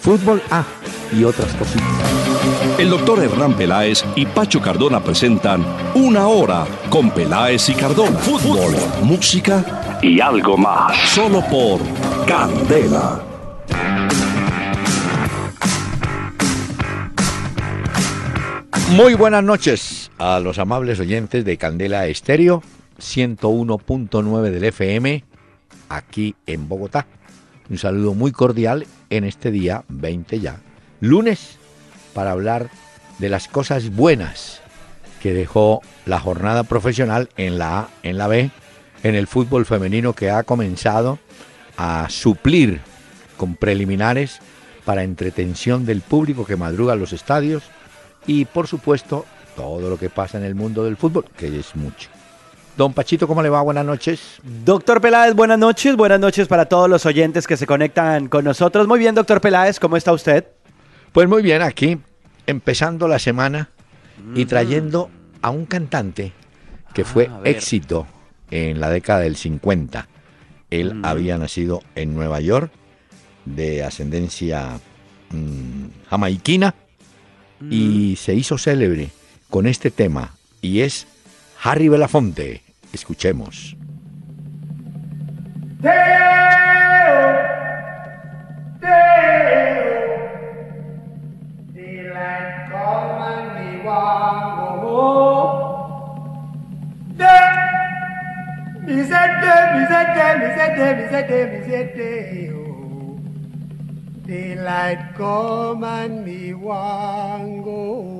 Fútbol A y otras cositas. El doctor Hernán Peláez y Pacho Cardona presentan Una Hora con Peláez y Cardona. Fútbol, música y algo más. Solo por Candela. Muy buenas noches a los amables oyentes de Candela Estéreo 101.9 del FM aquí en Bogotá. Un saludo muy cordial en este día 20 ya, lunes, para hablar de las cosas buenas que dejó la jornada profesional en la A, en la B, en el fútbol femenino que ha comenzado a suplir con preliminares para entretención del público que madruga los estadios y por supuesto todo lo que pasa en el mundo del fútbol, que es mucho. Don Pachito, ¿cómo le va? Buenas noches. Doctor Peláez, buenas noches. Buenas noches para todos los oyentes que se conectan con nosotros. Muy bien, doctor Peláez, ¿cómo está usted? Pues muy bien, aquí empezando la semana y trayendo a un cantante que fue Ah, ver. éxito en la década del 50. Él Mm. había nacido en Nueva York, de ascendencia mm, jamaiquina, Mm. y se hizo célebre con este tema, y es Harry Belafonte. Escuchemos. Daylight come and me want go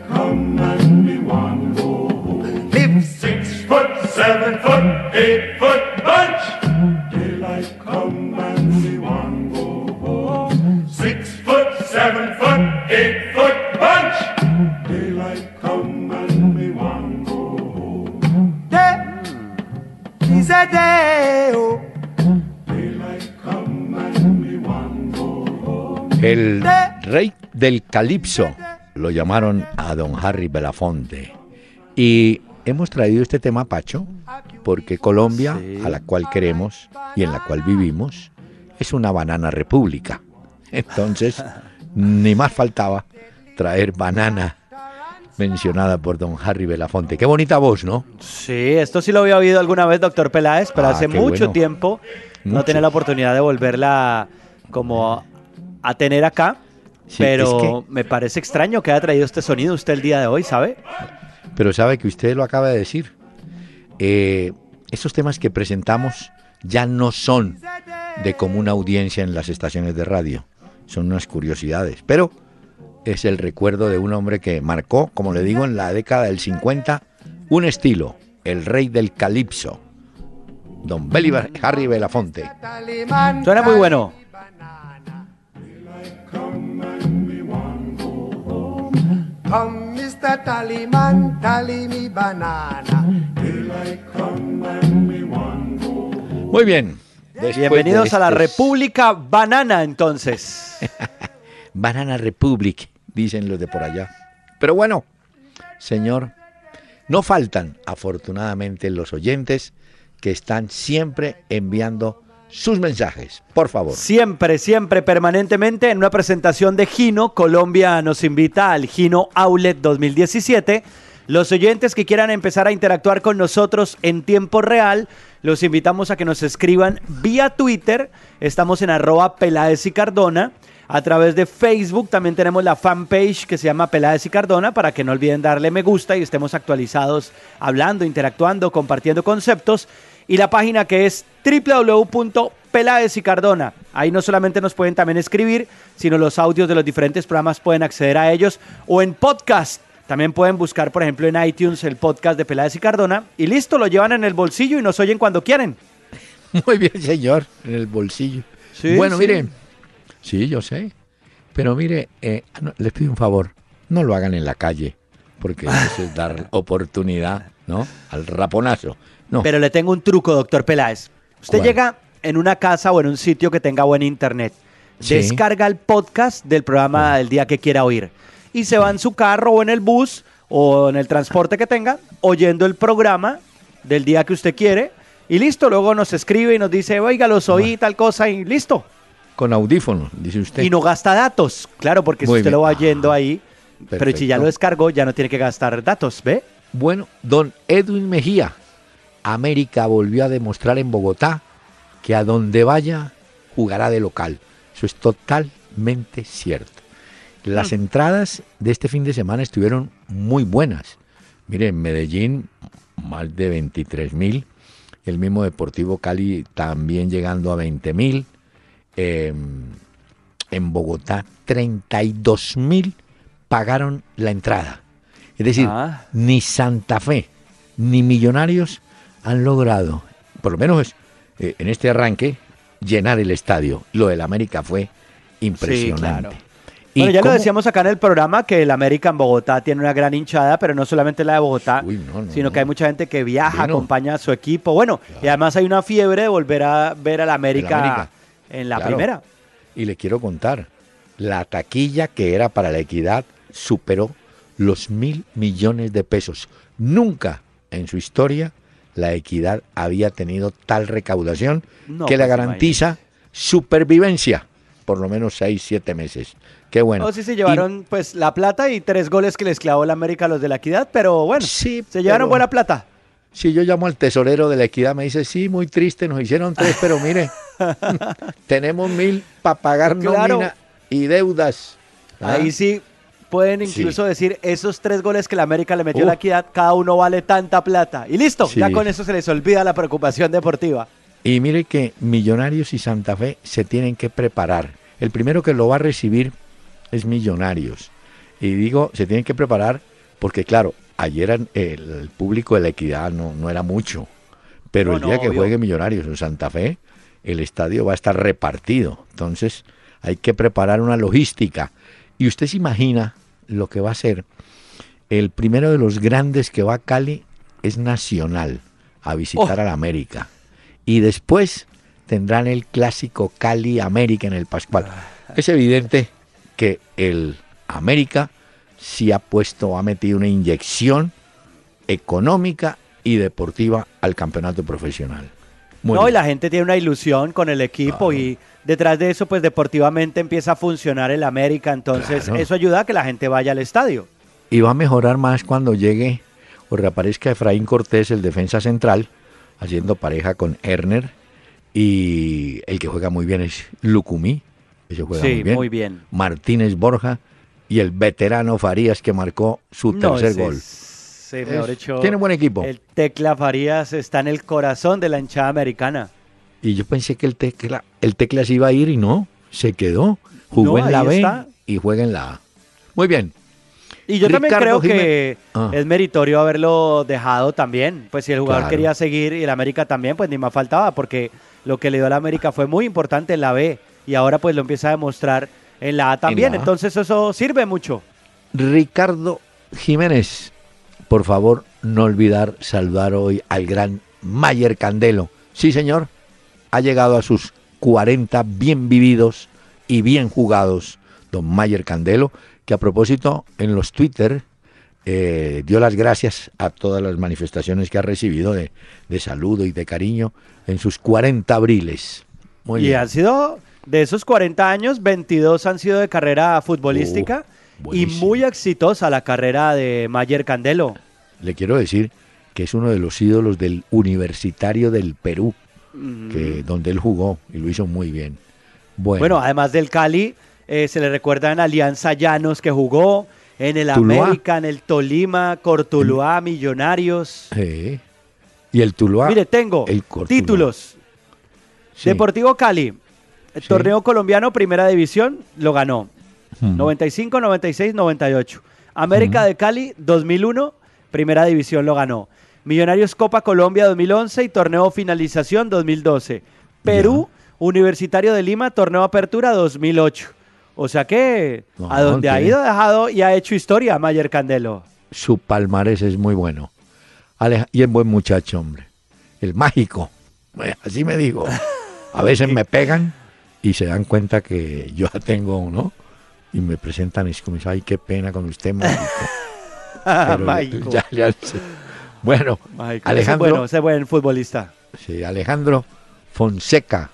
seven foot, eight foot bunch. Daylight come and we want go home. Six foot, seven foot, eight foot bunch. Daylight come and we want go home. Day is a day. Oh. Daylight come and we want go home. El rey del calipso lo llamaron a don Harry Belafonte. Y hemos traído este tema, Pacho, porque Colombia, Sí. a la cual queremos y en la cual vivimos, es una banana república. Entonces, ni más faltaba traer banana mencionada por don Harry Belafonte. Qué bonita voz, ¿no? Sí, esto sí lo había oído alguna vez, doctor Peláez, pero Ah, hace mucho bueno. tiempo no tenía la oportunidad de volverla como a tener acá. Sí, pero es me parece extraño que haya traído este sonido usted el día de hoy, ¿sabe? Pero sabe que usted lo acaba de decir. Eh, estos temas que presentamos ya no son de común audiencia en las estaciones de radio. Son unas curiosidades. Pero es el recuerdo de un hombre que marcó, como le digo, en la década del 50, un estilo, el rey del calipso. Don Beli Harry Belafonte. Suena muy bueno. Come, Mr. Tallyman, tally me banana. Daylight come and we want go Muy bien. Después de Bienvenidos a la estos- República Banana, entonces. Banana Republic, dicen los de por allá. Pero bueno, señor, no faltan afortunadamente los oyentes que están siempre enviando sus mensajes. Por favor. Siempre, siempre, permanentemente en una presentación de Gino, Colombia nos invita al Gino Outlet 2017. Los oyentes que quieran empezar a interactuar con nosotros en tiempo real, los invitamos a que nos escriban vía Twitter. Estamos en arroba Peláez y Cardona. a través de Facebook. También tenemos la fanpage que se llama Peláez y Cardona para que no olviden darle me gusta y estemos actualizados hablando, interactuando, compartiendo conceptos. Y la página que es www.peláez y Cardona. Ahí no solamente nos pueden también escribir, sino los audios de los diferentes programas pueden acceder a ellos o en podcast. También pueden buscar, por ejemplo, en iTunes el podcast de Peláez y Cardona y listo, lo llevan en el bolsillo y nos oyen cuando quieren. Muy bien, señor, en el bolsillo. Sí, bueno, sí. mire, sí, yo sé, pero mire, eh, no, les pido un favor, no lo hagan en la calle, porque eso es dar oportunidad, ¿no? Al raponazo. No, Pero le tengo un truco, doctor Peláez. Usted ¿Cuál? llega en una casa o en un sitio que tenga buen internet, Sí. descarga el podcast del programa del día que quiera oír y se va en su carro o en el bus o en el transporte que tenga oyendo el programa del día que usted quiere y listo. Luego nos escribe y nos dice, oiga, los oí, tal cosa y listo. con audífono, dice usted. Y no gasta datos, claro, porque si usted bien. lo va Ah, oyendo ahí, pero si ya lo descargó, ya no tiene que gastar datos, ¿ve? Bueno, don Edwin Mejía, América volvió a demostrar en Bogotá que a donde vaya jugará de local. Eso es totalmente cierto. Las entradas de este fin de semana estuvieron muy buenas. Miren, en Medellín más de 23 mil, el mismo Deportivo Cali también llegando a 20 mil, en Bogotá 32 mil pagaron la entrada. Es decir, Ah. ni Santa Fe ni Millonarios han logrado, por lo menos eh, en este arranque, llenar el estadio. Lo del América fue impresionante. claro. ¿Y Bueno, ya lo decíamos acá en el programa que el América en Bogotá tiene una gran hinchada, pero no solamente la de Bogotá, Uy, no, no, sino no. que hay mucha gente que viaja, acompaña a su equipo. Bueno, y además hay una fiebre de volver a ver al América, América. en la Claro. primera. Y le quiero contar, la taquilla que era para la equidad superó los mil millones de pesos. Nunca en su historia la equidad había tenido tal recaudación No, que le garantiza supervivencia por lo menos seis, siete meses. Qué bueno. O sí se Y- llevaron pues la plata y tres goles que les clavó el América a los de la equidad, pero bueno, Sí, se llevaron buena plata. Si yo llamo al tesorero de la equidad, me dice, sí, muy triste, nos hicieron tres, pero mire, tenemos mil para pagar Claro. nómina y deudas. ¿Ah? Ahí sí pueden Sí. incluso decir esos tres goles que la América le metió a Uh. la equidad, cada uno vale tanta plata. Y listo, Sí. ya con eso se les olvida la preocupación deportiva. Y mire que Millonarios y Santa Fe se tienen que preparar. El primero que lo va a recibir es Millonarios. Y digo, se tienen que preparar porque, claro, ayer el, público de la equidad no, no era mucho. Pero No, el día no, que obvio. juegue Millonarios o Santa Fe, el estadio va a estar repartido. Entonces, hay que preparar una logística. Y usted se imagina lo que va a ser. El primero de los grandes que va a Cali es Nacional a visitar Oh. a la América. Y después tendrán el clásico Cali América en el Pascual. Es evidente que el América sí ha puesto, ha metido una inyección económica y deportiva al campeonato profesional. Muy no, y la gente tiene una ilusión con el equipo Claro. y detrás de eso, pues deportivamente empieza a funcionar el América, entonces Claro. eso ayuda a que la gente vaya al estadio. Y va a mejorar más cuando llegue o reaparezca Efraín Cortés, el defensa central, haciendo pareja con Erner. Y el que juega muy bien es Lucumí, ese juega Sí, muy bien. muy bien. Martínez Borja y el veterano Farías que marcó su No, tercer gol. es- sí, mejor Es- tiene buen equipo. El Tecla Farías está en el corazón de la hinchada americana. Y yo pensé que el tecla, el tecla se iba a ir y no, se quedó. Jugó No, en la B está. y juega en la A. Muy bien. Y yo también Ricardo creo que Ah. es meritorio haberlo dejado también. Pues si el jugador Claro. quería seguir y el América también, pues ni más faltaba, porque lo que le dio al América fue muy importante en la B y ahora pues lo empieza a demostrar en la A también. la A. Entonces eso sirve mucho. Ricardo Jiménez, por favor, no olvidar saludar hoy al gran Mayer Candelo. Sí, señor, ha llegado a sus 40 bien vividos y bien jugados, don Mayer Candelo, que a propósito en los Twitter eh, dio las gracias a todas las manifestaciones que ha recibido de, de saludo y de cariño en sus 40 abriles. Muy y bien. han sido, de esos 40 años, 22 han sido de carrera futbolística y muy exitosa la carrera de Mayer Candelo. Le quiero decir que es uno de los ídolos del Universitario del Perú, que, donde él jugó y lo hizo muy bien. Bueno, Bueno, además del Cali, eh, se le recuerda en Alianza Llanos que jugó, en el Tuluá. América, en el Tolima, Cortuluá, Millonarios. Sí. Y el Tuluá. Mire, tengo el títulos. Sí. Deportivo Cali, el Sí. torneo colombiano, primera división, lo ganó. Mm. 95, 96, 98. América de Cali, 2001, primera división lo ganó. Millonarios Copa Colombia 2011 y torneo finalización 2012. Perú, Universitario de Lima, torneo apertura 2008. O sea que No, a donde ha ido, ha dejado y ha hecho historia Mayer Candelo. Su palmarés es muy bueno. Aleja- y es buen muchacho, hombre. El mágico. Así me digo. A veces me pegan y se dan cuenta que yo ya tengo, ¿no? Y me presentan y es como, ay, qué pena con usted, mágico. Pero Mágico. ya- ya sé. Bueno. Ese Alejandro, es bueno, ese buen futbolista. sí, Alejandro Fonseca.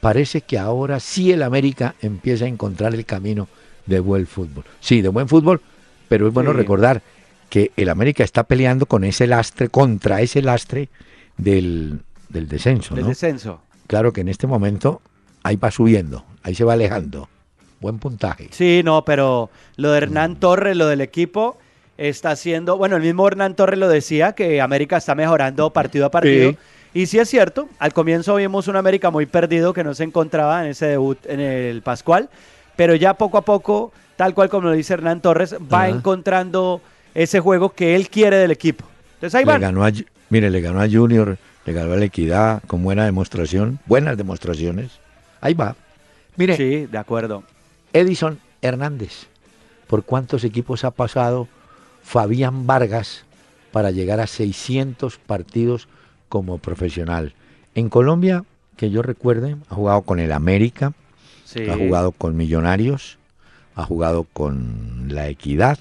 Parece que ahora sí el América empieza a encontrar el camino de buen fútbol. Sí, de buen fútbol, pero es bueno Sí. recordar que el América está peleando con ese lastre, contra ese lastre del, del descenso, Del ¿no? descenso. Claro que en este momento ahí va subiendo, ahí se va alejando. Buen puntaje. Sí, no, pero lo de Mm. Hernán Torres, lo del equipo, está haciendo. Bueno, el mismo Hernán Torres lo decía, que América está mejorando partido a partido. Sí. Y sí es cierto, al comienzo vimos un América muy perdido que no se encontraba en ese debut en el Pascual, pero ya poco a poco, tal cual como lo dice Hernán Torres, va Ajá. encontrando ese juego que él quiere del equipo. Entonces ahí Le van. ganó a, Ju- mire, le ganó a Junior, le ganó a la Equidad con buena demostración, buenas demostraciones. Ahí va. Mire, Sí, de acuerdo. Edison Hernández. ¿Por cuántos equipos ha pasado Fabián Vargas para llegar a 600 partidos como profesional? En Colombia, que yo recuerde, ha jugado con el América, Sí. ha jugado con Millonarios, ha jugado con la Equidad,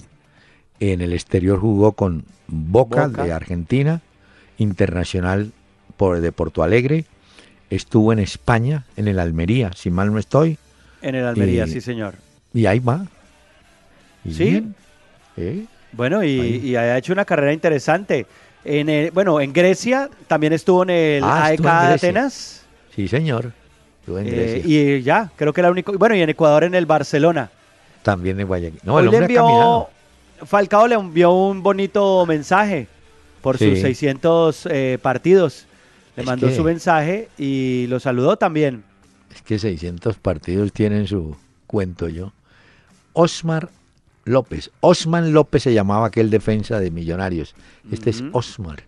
en el exterior jugó con Boca, Boca. de Argentina, Internacional por, de Porto Alegre, estuvo en España, en el Almería, si mal no estoy, En el Almería, y- sí, señor. y ahí va. Y Sí. bien, ¿eh? Bueno, y, ha hecho una carrera interesante. En el- bueno, en Grecia también estuvo en el Ah, AEK en. Atenas. Sí, señor. Estuvo en eh, Grecia. y ya, creo que era el único. Bueno, y en Ecuador en el Barcelona. También en Guayaquil. No, Hoy el le hombre envió, caminado. Falcao le envió un bonito mensaje por sus Sí. 600 eh, partidos. Le Es mandó que- su mensaje y lo saludó también. Es que 600 partidos tienen su cuento yo. Osmar López. Osman López se llamaba aquel defensa de Millonarios. Este es. Osmar.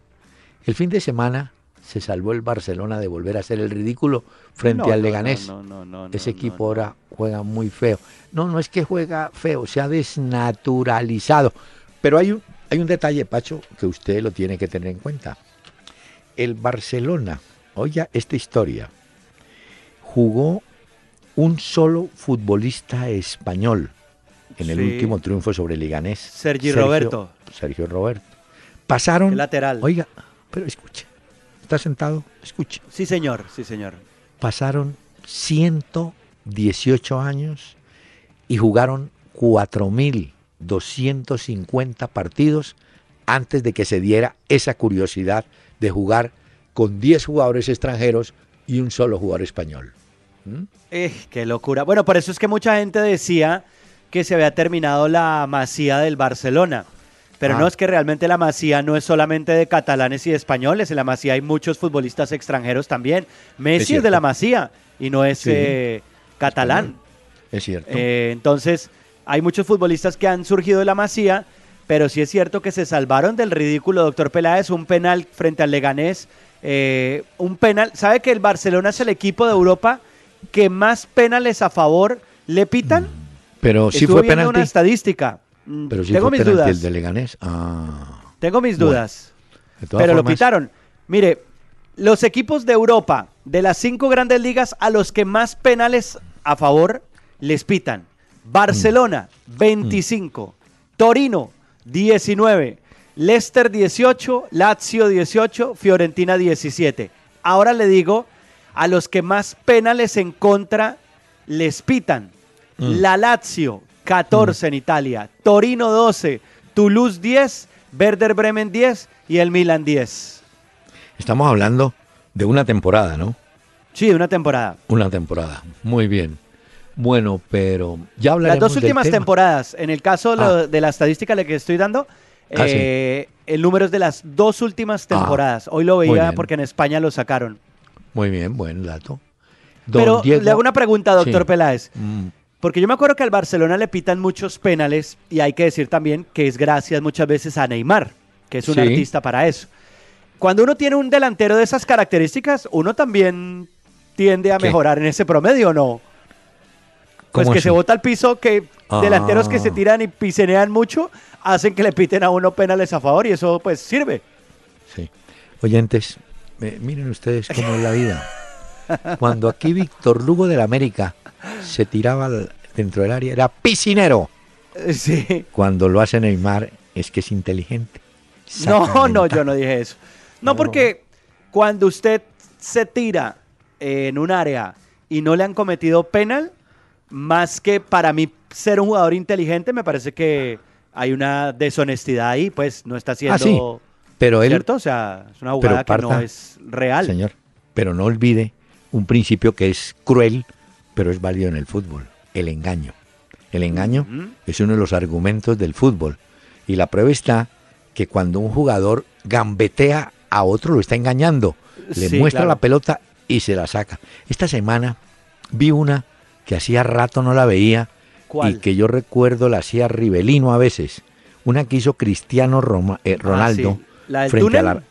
El fin de semana se salvó el Barcelona de volver a hacer el ridículo frente No, al Leganés. no, no, Ese equipo ahora juega muy feo. No, no es que juega feo, se ha desnaturalizado. Pero hay un, hay un detalle, Pacho, que usted lo tiene que tener en cuenta. El Barcelona, oiga esta historia, jugó un solo futbolista español en el Sí. último triunfo sobre Liganés. Sergi Roberto. Sergio Roberto. Pasaron. El lateral. Oiga, pero escuche. Está sentado, escuche Sí, señor, sí, señor. pasaron 118 años y jugaron 4.250 partidos antes de que se diera esa curiosidad de jugar con 10 jugadores extranjeros y un solo jugador español. ¿Mm? Eh, qué locura. Bueno, por eso es que mucha gente decía que se había terminado la masía del Barcelona. Pero Ah. no es que realmente la masía no es solamente de catalanes y de españoles. En la masía hay muchos futbolistas extranjeros también. Messi es, de la masía y no es Sí. eh, catalán. Es cierto. Eh, entonces, hay muchos futbolistas que han surgido de la masía, pero sí es cierto que se salvaron del ridículo, doctor Peláez, un penal frente al Leganés, eh, un penal, ¿sabe que el Barcelona es el equipo de Europa que más penales a favor le pitan? Pero sí fue viendo una penalti. estadística. Mm, Pero sí Tengo fue mis penalti dudas. el de Leganés. Ah, Tengo mis Bueno, dudas. Pero lo pitaron. Mire, los equipos de Europa, de las cinco grandes ligas, a los que más penales a favor les pitan. Barcelona, Mm. 25. Torino, 19. Leicester, 18. Lazio, 18. Fiorentina, 17. Ahora le digo a los que más penales en contra les pitan. Mm. La Lazio, 14 en Italia. Torino, 12. Toulouse, 10. Werder Bremen, 10. Y el Milan, 10. Estamos hablando de una temporada, ¿no? Sí, una temporada. Una temporada. Muy bien. Bueno, pero ya Las hablaremos dos del últimas tema. temporadas, en el caso de, Ah. de la estadística la que estoy dando, Ah, sí. eh, el número es de las dos últimas Ah, temporadas. Hoy lo veía porque en España lo sacaron. Muy bien, buen dato. Don Pero Diego- le hago una pregunta, doctor Sí. Peláez. Mm, Porque yo me acuerdo que al Barcelona le pitan muchos penales y hay que decir también que es gracias muchas veces a Neymar, que es un Sí. artista para eso. Cuando uno tiene un delantero de esas características, uno también tiende a ¿Qué? mejorar en ese promedio, ¿o ¿no? Pues ¿Cómo que así? se bota al piso, que Ah. delanteros que se tiran y pisenean mucho, hacen que le piten a uno penales a favor y eso pues sirve. Sí. Oyentes, eh, miren ustedes cómo es la vida. Cuando aquí Víctor Lugo del América se tiraba dentro del área, era piscinero. Eh, Sí. Cuando lo hace Neymar, es que es inteligente. No, no, yo no dije eso. No, porque cuando usted se tira en un área y no le han cometido penal, más que para mí ser un jugador inteligente, me parece que hay una deshonestidad ahí, pues no está haciendo... Ah, sí. Pero él, ¿Cierto? O sea, es una jugada que no parta, es real. señor, pero no olvide un principio que es cruel, pero es válido en el fútbol, el engaño. El engaño es uno de los argumentos del fútbol. Y la prueba está que cuando un jugador gambetea a otro, lo está engañando. Le Sí, muestra claro. la pelota y se la saca. Esta semana vi una que hacía rato no la veía ¿Cuál? y que yo recuerdo la hacía Rivelino a veces. Una que hizo Cristiano Roma- eh, Ronaldo. Ah, sí. ¿La del frente a la-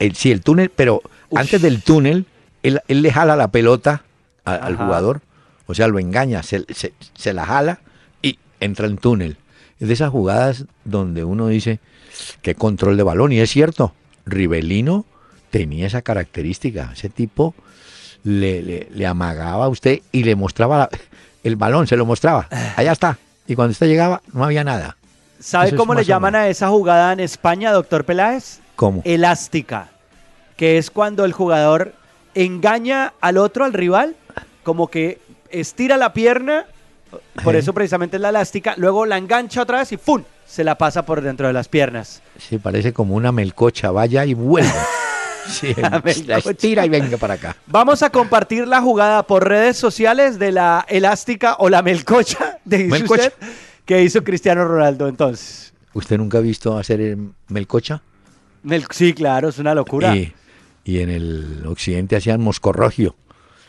el- sí, el túnel, pero antes del túnel, él, él le jala la pelota a- al jugador, o sea, lo engaña, se, se- se la jala y entra en túnel. Es de esas jugadas donde uno dice, qué control de balón, y es cierto, Rivelino tenía esa característica, ese tipo le, le- le amagaba a usted y le mostraba la- el balón, se lo mostraba, allá está, y cuando usted llegaba no había nada. ¿Sabe Eso cómo le llaman a esa jugada en España, doctor Peláez? ¿Cómo? elástica, que es cuando el jugador engaña al otro, al rival, como que estira la pierna, por eso precisamente es la elástica, luego la engancha otra vez y ¡pum! se la pasa por dentro de las piernas. Sí, parece como una melcocha, vaya y vuelve. Sí, La estira y venga para acá. Vamos a compartir la jugada por redes sociales de la elástica o la melcocha, de Melcocha. usted, que hizo Cristiano Ronaldo entonces. ¿Usted nunca ha visto hacer eh, melcocha? Mel- sí, claro, es una locura. Y, y en el occidente hacían moscorrogio.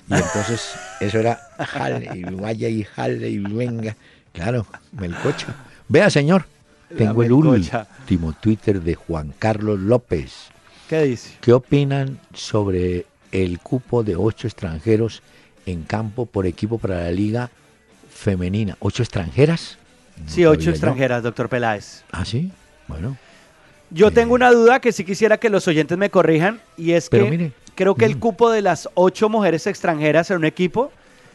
Y entonces eso era jale y vaya y jale y venga. Claro, melcocha. Vea, señor, tengo el último Twitter de Juan Carlos López. ¿Qué dice? ¿Qué opinan sobre el cupo de ocho extranjeros en campo por equipo para la liga femenina? ¿Ocho extranjeras? No Sí, ocho yo. extranjeras, doctor Peláez. ¿Ah, sí? Bueno. Yo tengo una duda que sí quisiera que los oyentes me corrijan y es Pero que mire, creo que el mm. cupo de las ocho mujeres extranjeras en un equipo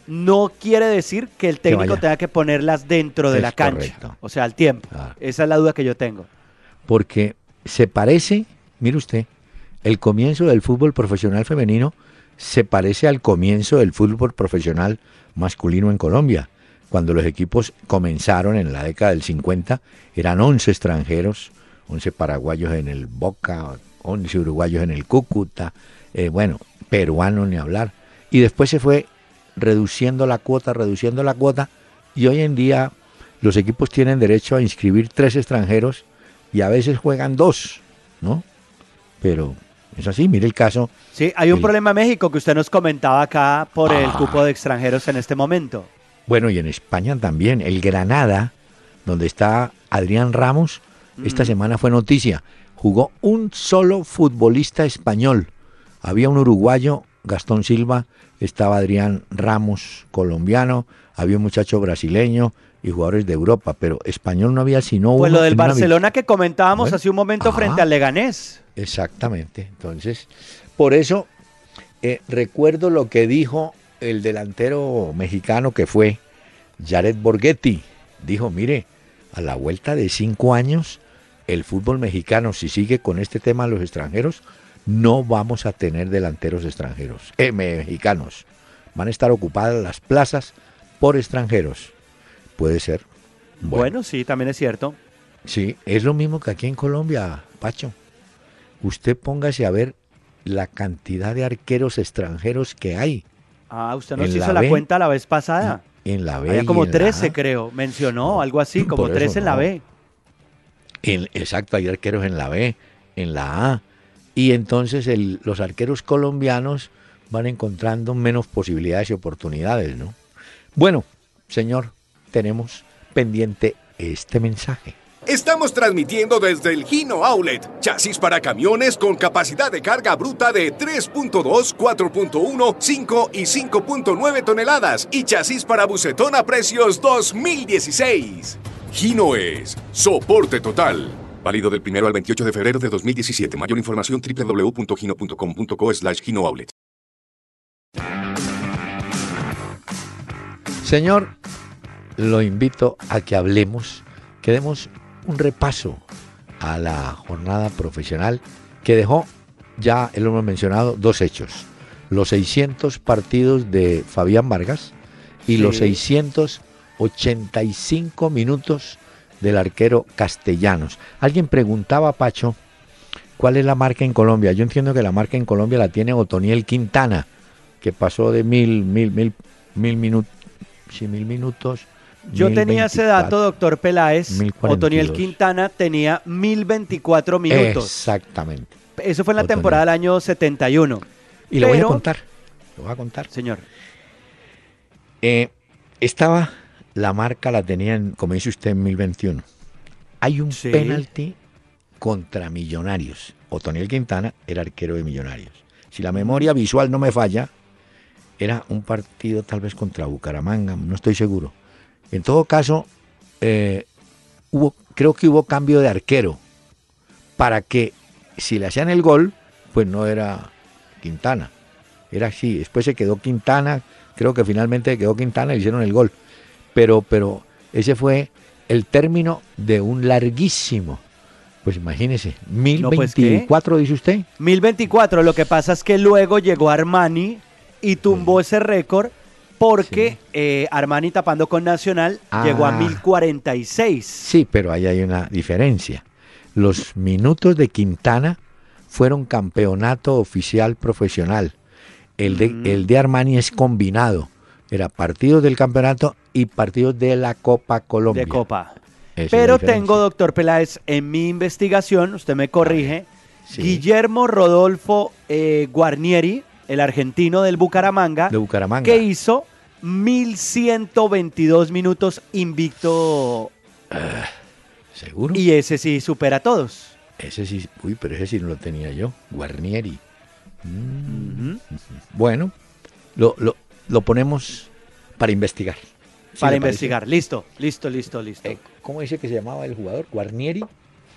no quiere decir que el técnico tenga que ponerlas dentro de Es la cancha, correcto. o sea, al tiempo. Ah. Esa es la duda que yo tengo. Porque se parece, mire usted, el comienzo del fútbol profesional femenino se parece al comienzo del fútbol profesional masculino en Colombia. Cuando los equipos comenzaron en la década del 50, eran 11 extranjeros, 11 paraguayos en el Boca, 11 uruguayos en el Cúcuta, eh, bueno, peruanos ni hablar. Y después se fue reduciendo la cuota, reduciendo la cuota, y hoy en día los equipos tienen derecho a inscribir tres extranjeros y a veces juegan dos, ¿no? Pero es así, mire el caso. Sí, hay un El- problema en México que usted nos comentaba acá por el Ah. cupo de extranjeros en este momento. Bueno, y en España también, el Granada, donde está Adrián Ramos, esta semana fue noticia. Jugó un solo futbolista español. Había un uruguayo, Gastón Silva, estaba Adrián Ramos, colombiano, había un muchacho brasileño y jugadores de Europa, pero español no había sino Pues uno. lo del Barcelona que comentábamos Bueno, hace un momento ajá. frente al Leganés. Exactamente. Entonces, por eso eh, recuerdo lo que dijo el delantero mexicano que fue Jared Borghetti. Dijo, mire, a la vuelta de cinco años, el fútbol mexicano, si sigue con este tema de los extranjeros, no vamos a tener delanteros extranjeros, eh, mexicanos. Van a estar ocupadas las plazas por extranjeros. Puede ser. Bueno, sí, también es cierto. Sí, es lo mismo que aquí en Colombia, Pacho. Usted póngase a ver la cantidad de arqueros extranjeros que hay. Ah, usted nos hizo la B. cuenta la vez pasada. en la B. Había como en la 13, A. creo. Mencionó algo así, como Por eso 13 en la. B. Exacto, hay arqueros en la B, en la A. Y entonces los arqueros colombianos van encontrando menos posibilidades y oportunidades, ¿no? Bueno, señor, tenemos pendiente este mensaje. Estamos transmitiendo desde el Gino Outlet, chasis para camiones con capacidad de carga bruta de 3.2, 4.1, 5 y 5.9 toneladas y chasis para bucetón a precios 2016. Gino es soporte total. Válido del 1 al 28 de febrero de 2017. Mayor información www.gino.com.co slash Gino Outlet. Señor, lo invito a que hablemos, que demos un repaso a la jornada profesional que dejó, ya lo hemos mencionado, dos hechos. Los 600 partidos de Fabián Vargas y Sí. los 685 minutos del arquero Castellanos. Alguien preguntaba, Pacho, ¿cuál es la marca en Colombia? Yo entiendo que la marca en Colombia la tiene Otoniel Quintana, que pasó de mil, mil, mil, mil minutos, sí, mil minutos. Yo tenía ese dato, 1024. doctor Peláez. 1042. Otoniel Quintana tenía 1024 minutos. Exactamente. Eso fue en la Otoniel. temporada del año 71. Y le voy a Pero- contar, le voy a contar. Señor. Eh, estaba, la marca la tenía, en, como dice usted, en 1021. Hay un Sí. penalti contra Millonarios. Otoniel Quintana era arquero de Millonarios. Si la memoria visual no me falla, era un partido tal vez contra Bucaramanga, no estoy seguro. En todo caso, eh, hubo, creo que hubo cambio de arquero para que si le hacían el gol, pues no era Quintana. Era así. Después se quedó Quintana, creo que finalmente quedó Quintana y hicieron el gol. Pero, pero ese fue el término de un larguísimo. Pues imagínese, No, pues. 1024 dice usted. 1024. Lo que pasa es que luego llegó Armani y tumbó ese récord porque Sí. eh, Armani tapando con Nacional llegó a Ah. 1046. Sí, pero ahí hay una diferencia. Los minutos de Quintana fueron campeonato oficial profesional. El de, Mm. el de Armani es combinado. Era partidos del campeonato y partidos de la Copa Colombia. de Copa. Esa Pero tengo, doctor Peláez, en mi investigación, usted me corrige, Sí. Guillermo Rodolfo eh, Guarnieri, el argentino del Bucaramanga, de Bucaramanga. que hizo 1122 minutos invicto ¿Seguro? y ese sí supera a todos. Ese sí, uy, pero ese sí no lo tenía yo. Guarnieri. Mm. Bueno, lo, lo, lo ponemos para investigar. ¿Sí para parece? investigar. Listo, listo, listo, listo. Eh, ¿Cómo dice que se llamaba el jugador? Guarnieri.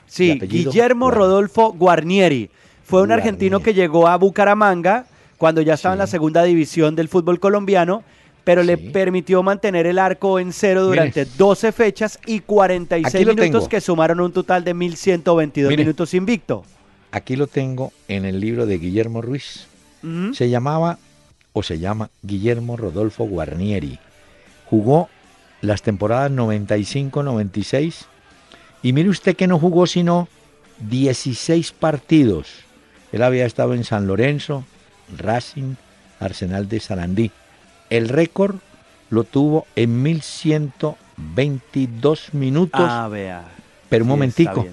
sí, Guillermo Guarnieri. Rodolfo Guarnieri. Fue un argentino que llegó a Bucaramanga cuando ya estaba en la segunda división del fútbol colombiano, pero le permitió mantener el arco en cero Mire. durante 12 fechas y 46 Aquí lo minutos tengo. que sumaron un total de 1122 Mire. minutos invicto. Aquí lo tengo en el libro de Guillermo Ruiz. Se llamaba o se llama Guillermo Rodolfo Guarnieri. Jugó las temporadas 95-96 y mire usted que no jugó sino 16 partidos. Él había estado en San Lorenzo, Racing, Arsenal de Sarandí. El récord lo tuvo en 1122 minutos, Ah, vea. pero un Sí, momentico,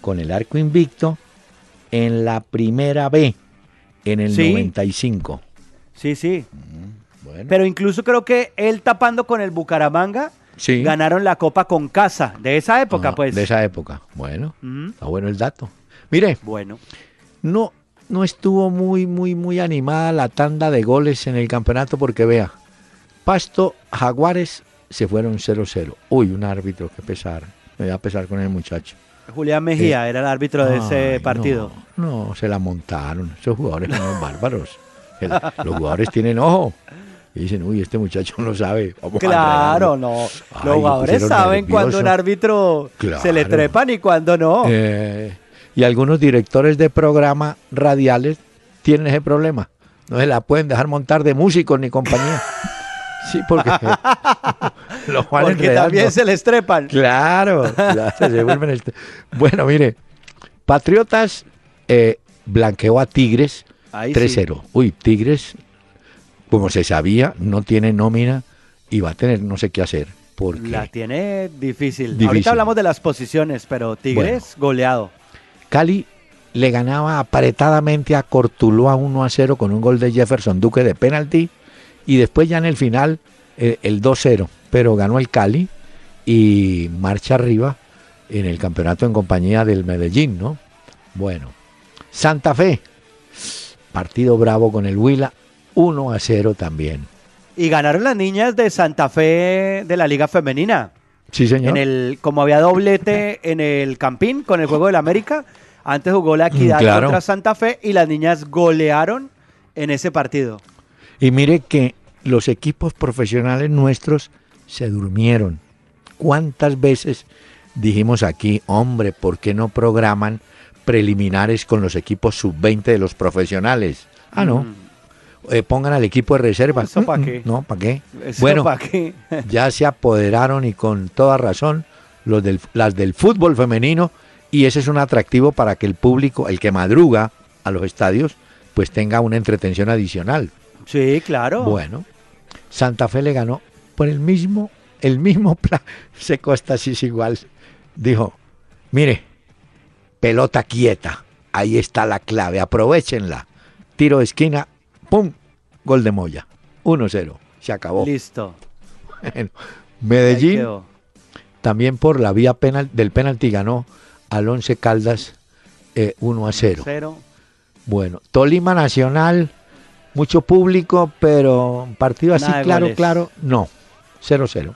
con el arco invicto en la primera B, en el Sí. 95. Sí, sí. Bueno, Pero incluso creo que él tapando con el Bucaramanga sí. ganaron la copa con casa. De esa época, Ah, pues. De esa época. Bueno, Ujú. está bueno el dato. Mire, Bueno. no, no estuvo muy, muy, muy animada la tanda de goles en el campeonato porque vea, Pasto, Jaguares se fueron 0-0. Uy, un árbitro, qué pesar. Me voy a pesar con el muchacho. Julián Mejía era el árbitro de ese partido. No, no, se la montaron. Esos jugadores son bárbaros. El- los jugadores tienen ojo. Y dicen, uy, este muchacho no sabe. vamos Claro, entregarlo". no. Ay, Los lo jugadores saben cuando un árbitro se le trepan y cuando no. Eh, y algunos directores de programas radiales tienen ese problema. No se la pueden dejar montar de músicos ni compañía. Sí, porque los porque también se les trepan. Claro, claro, se vuelven este- Bueno, mire, Patriotas eh, blanqueó a Tigres Ahí sí. 3-0. Uy, Tigres, como se sabía, no tiene nómina y va a tener no sé qué hacer. Porque La tiene difícil. Difícil. Ahorita hablamos de las posiciones, pero Tigres goleado. Cali le ganaba apretadamente a Cortuluá 1 a 0 con un gol de Jefferson Duque de penalti y después ya en el final eh, el 2-0, pero ganó el Cali y marcha arriba en el campeonato en compañía del Medellín, ¿no? Bueno, Santa Fe, partido bravo con el Huila, 1 a 0 también. Y ganaron las niñas de Santa Fe de la Liga Femenina. Sí, señor. En el, como había doblete en el Campín con el juego del América, antes jugó la Equidad Mm, claro. contra Santa Fe y las niñas golearon en ese partido. Y mire que los equipos profesionales nuestros se durmieron. ¿Cuántas veces dijimos aquí, hombre, ¿por qué no programan preliminares con los equipos sub-20 de los profesionales? Ah, no. Mm. Eh, pongan al equipo de reserva. ¿Eso pa' Mm, qué? No, ¿para qué? Eso bueno, pa' qué. ya se apoderaron y con toda razón los del, las del fútbol femenino y ese es un atractivo para que el público, el que madruga a los estadios, pues tenga una entretención adicional. Sí, claro. Bueno, Santa Fe le ganó por el mismo, el mismo plan. Se costa así igual. Dijo, mire, pelota quieta, ahí está la clave, aprovechenla. Tiro de esquina, ¡pum! Gol de Moya. 1-0. Se acabó. Listo. Bueno, Medellín también por la vía penal, del penalti ganó al Once Caldas eh, 1 a 0. Cero. Bueno, Tolima Nacional, mucho público, pero partido así Nada de claro, claro, no, 0-0.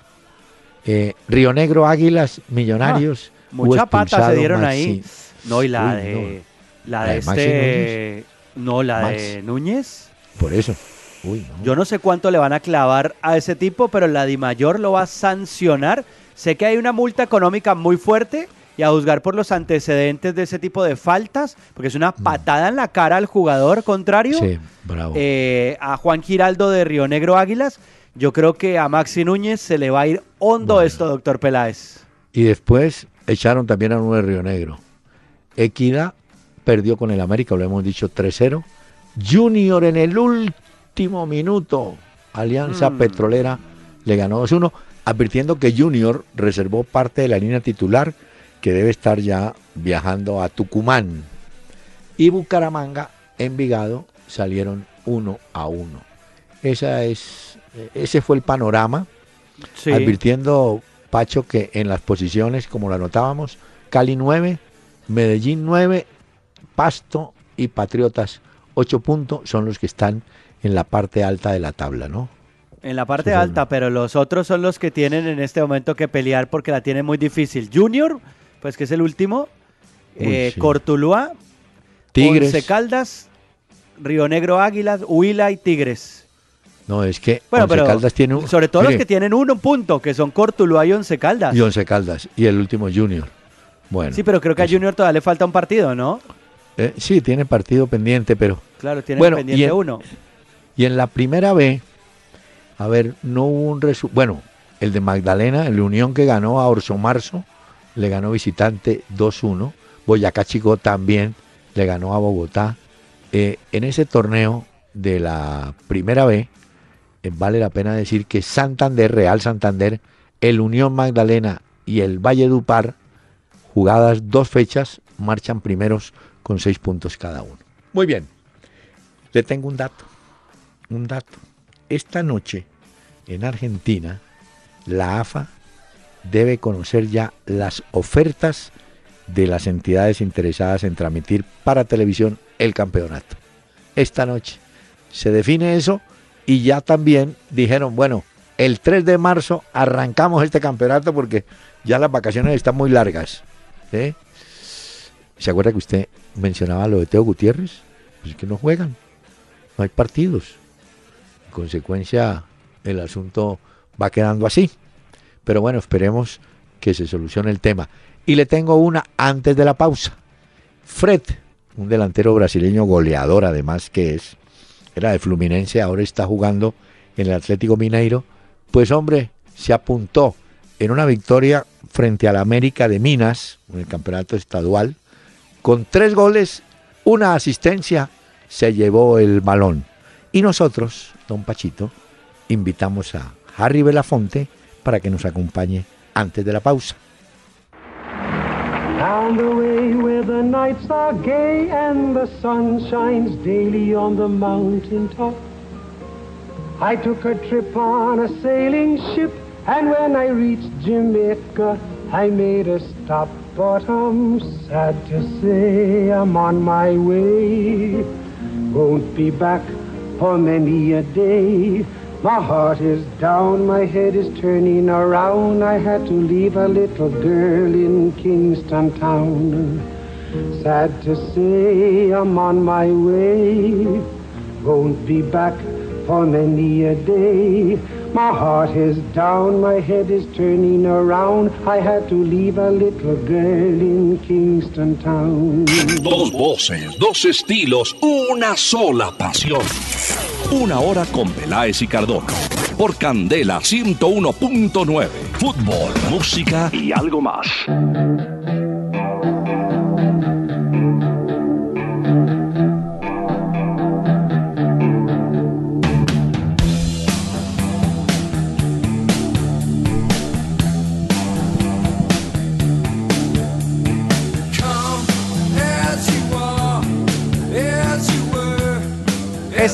Eh, Río Negro Águilas, Millonarios. hubo Mucha pata se dieron Maxi- ahí. No, y la Uy, de. La La de de Maxi este. No, la de Max. Núñez. Por eso. Uy, no. Yo no sé cuánto le van a clavar a ese tipo, pero la DIMAYOR lo va a sancionar. Sé que hay una multa económica muy fuerte y a juzgar por los antecedentes de ese tipo de faltas, porque es una patada en la cara al jugador contrario, Mm. Sí, bravo. eh, a Juan Giraldo de Río Negro Águilas. Yo creo que a Maxi Núñez se le va a ir hondo Bueno. esto, doctor Peláez. Y después echaron también a uno de Río Negro. Equidad perdió con el América, lo hemos dicho 3-0. Junior en el último minuto. Alianza Mm. Petrolera le ganó 2-1, advirtiendo que Junior reservó parte de la línea titular que debe estar ya viajando a Tucumán. Y Bucaramanga, Envigado, salieron 1 a 1. Esa es, ese fue el panorama Sí. advirtiendo Pacho que en las posiciones, como lo anotábamos, Cali 9, Medellín 9, Pasto y Patriotas 8 puntos son los que están en la parte alta de la tabla, ¿no? En la parte son- alta, pero los otros son los que tienen en este momento que pelear porque la tienen muy difícil. Junior, pues que es el último. Uy, eh, sí. Cortuluá, Tigres. Once Caldas, Río Negro Águilas, Huila y Tigres. No, es que Bueno, Once pero Caldas tiene un... sobre todo mire, los que tienen uno punto, que son Cortuluá y Once Caldas. Y Once Caldas. Y el último Junior. Bueno. sí, pero creo que a. Junior todavía le falta un partido, ¿no? Eh, sí, tiene partido pendiente, pero... Claro, tiene Bueno, y pendiente en- uno. Y en la primera B, a ver, no hubo un resultado. Bueno, el de Magdalena, el Unión que ganó a Orso Marzo, le ganó visitante 2-1. Boyacá Chico también le ganó a Bogotá. Eh, en ese torneo de la primera B, eh, vale la pena decir que Santander, Real Santander, el Unión Magdalena y el Valle Dupar, jugadas dos fechas, marchan primeros con seis puntos cada uno. Muy bien. Le tengo un dato. Un dato. Esta noche, en Argentina, la AFA debe conocer ya las ofertas de las entidades interesadas en transmitir para televisión el campeonato. Esta noche se define eso y ya también dijeron, bueno, el 3 de marzo arrancamos este campeonato porque ya las vacaciones están muy largas. ¿eh? ¿Se acuerda que usted mencionaba lo de Teo Gutiérrez? Pues es que no juegan, no hay partidos. En consecuencia, el asunto va quedando así. Pero bueno, esperemos que se solucione el tema. Y le tengo una antes de la pausa. Fred, un delantero brasileño goleador además que es, era de Fluminense, ahora está jugando en el Atlético Mineiro. Pues hombre, se apuntó en una victoria frente al América de Minas, en el campeonato estadual, con tres goles, una asistencia, se llevó el balón. Y nosotros, don Pachito, invitamos a Harry Belafonte para que nos acompañe antes de la pausa. Down the way where the nights are gay and the sun shines daily on the mountain top. I took a trip on a sailing ship and when I reached Jamaica I made a stop but I'm sad to say I'm on my way. Won't be back for many a day. My heart is down, my head is turning around. I had to leave a little girl in Kingston town. Sad to say I'm on my way. Won't be back for many a day. My heart is down, my head is turning around. I had to leave a little girl in Kingston town. Dos voces, dos estilos, una sola pasión. Una hora con Peláez y Cardona. Por Candela 101.9. Fútbol, música y algo más.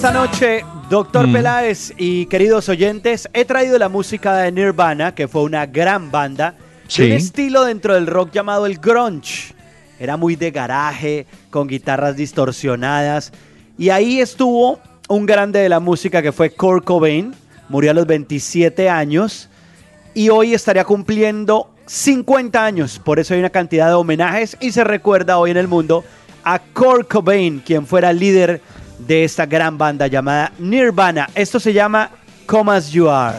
Esta noche, doctor Peláez y queridos oyentes, he traído la música de Nirvana, que fue una gran banda, de Sí. un estilo dentro del rock llamado el grunge. Era muy de garaje, con guitarras distorsionadas. Y ahí estuvo un grande de la música que fue Kurt Cobain, murió a los 27 años y hoy estaría cumpliendo 50 años. Por eso hay una cantidad de homenajes y se recuerda hoy en el mundo a Kurt Cobain, quien fuera líder de esta gran banda llamada Nirvana. Esto se llama Come As You Are.